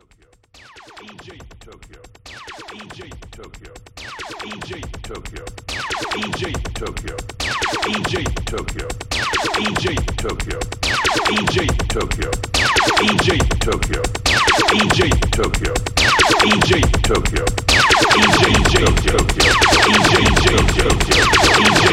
DJ Tokyo. DJ Tokyo. DJ Tokyo. DJ Tokyo. DJ Tokyo. DJ Tokyo. DJ Tokyo. DJ Tokyo. DJ Tokyo. DJ Tokyo. DJ Tokyo. DJ Tokyo. DJ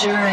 pleasure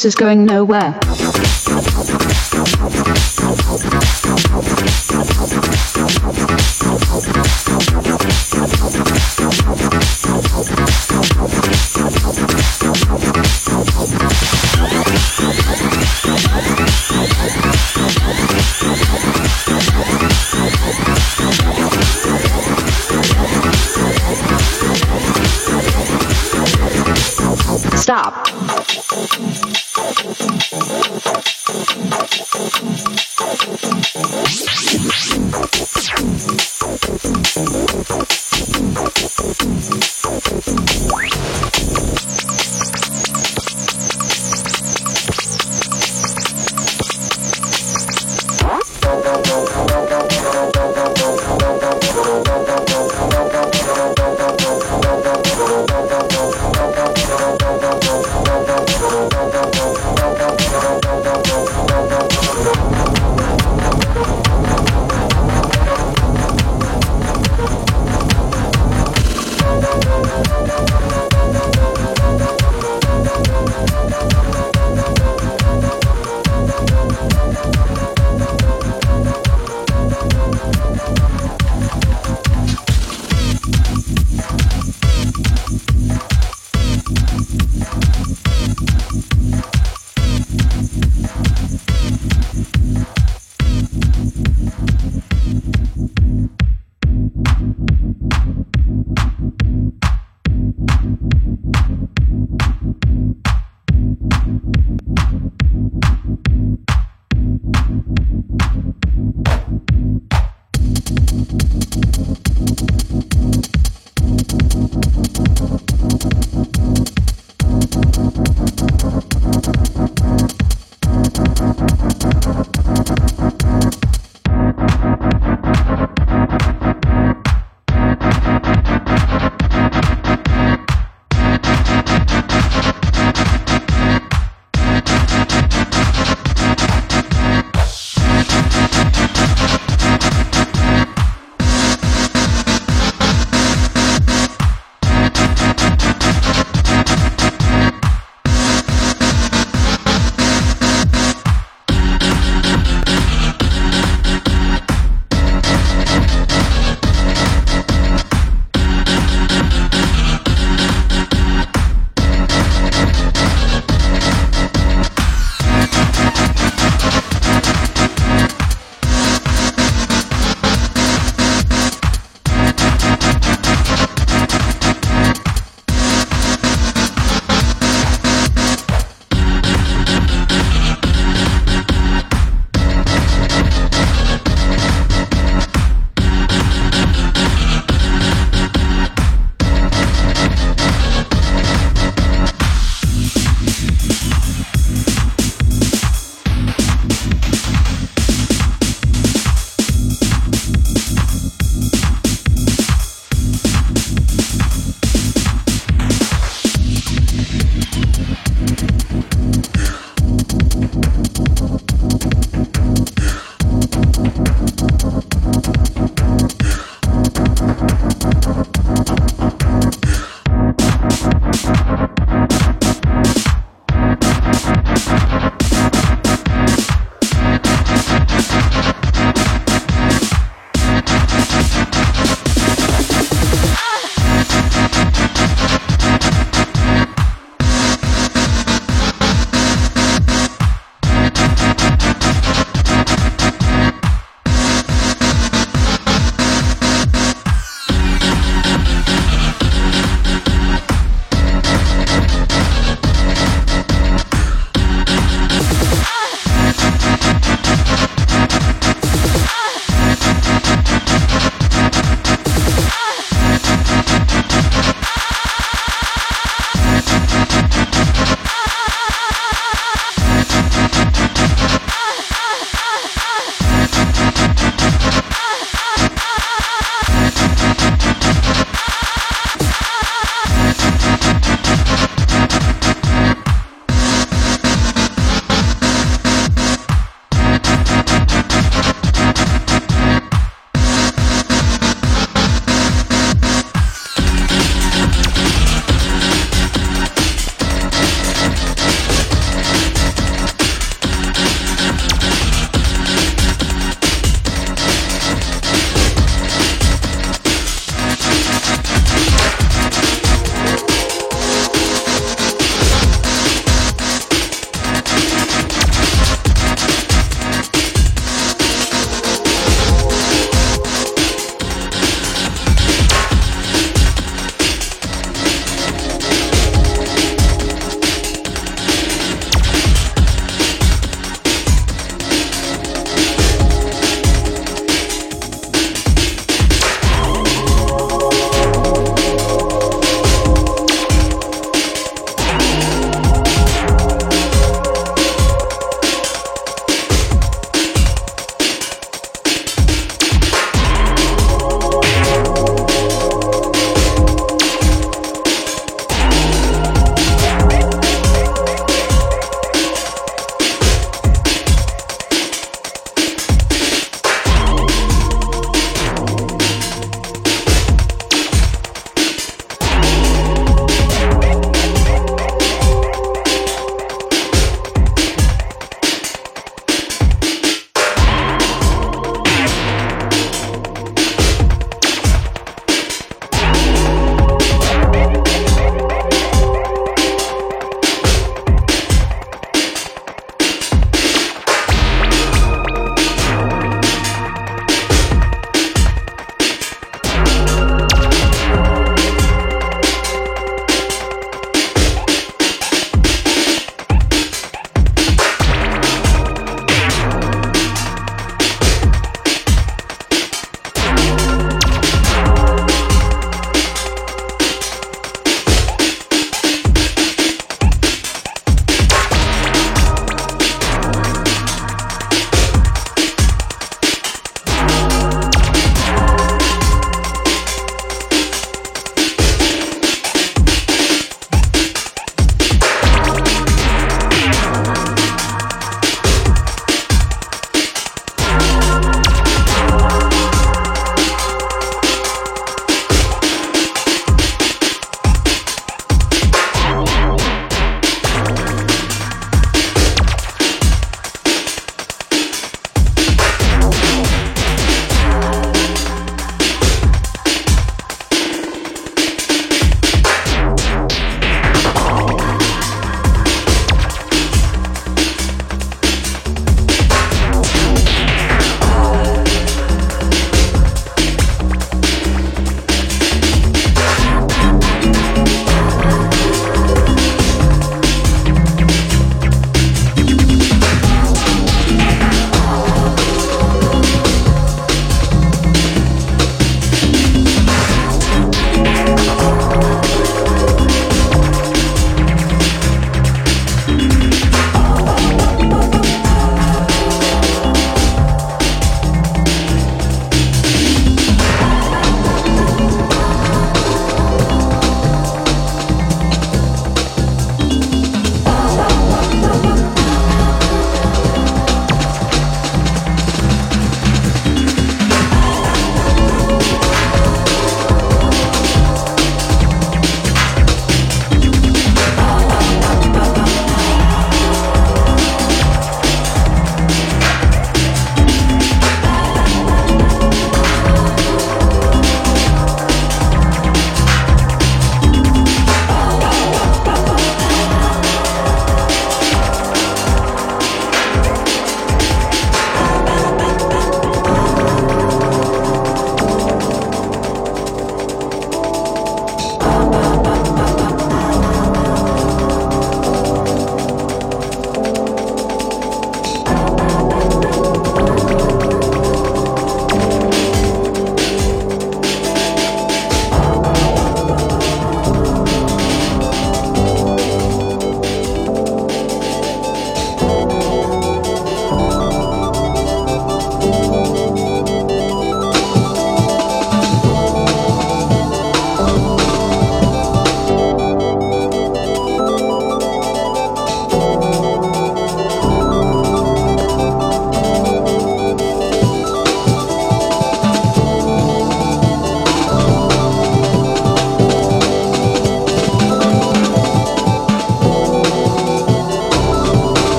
this is going nowhere.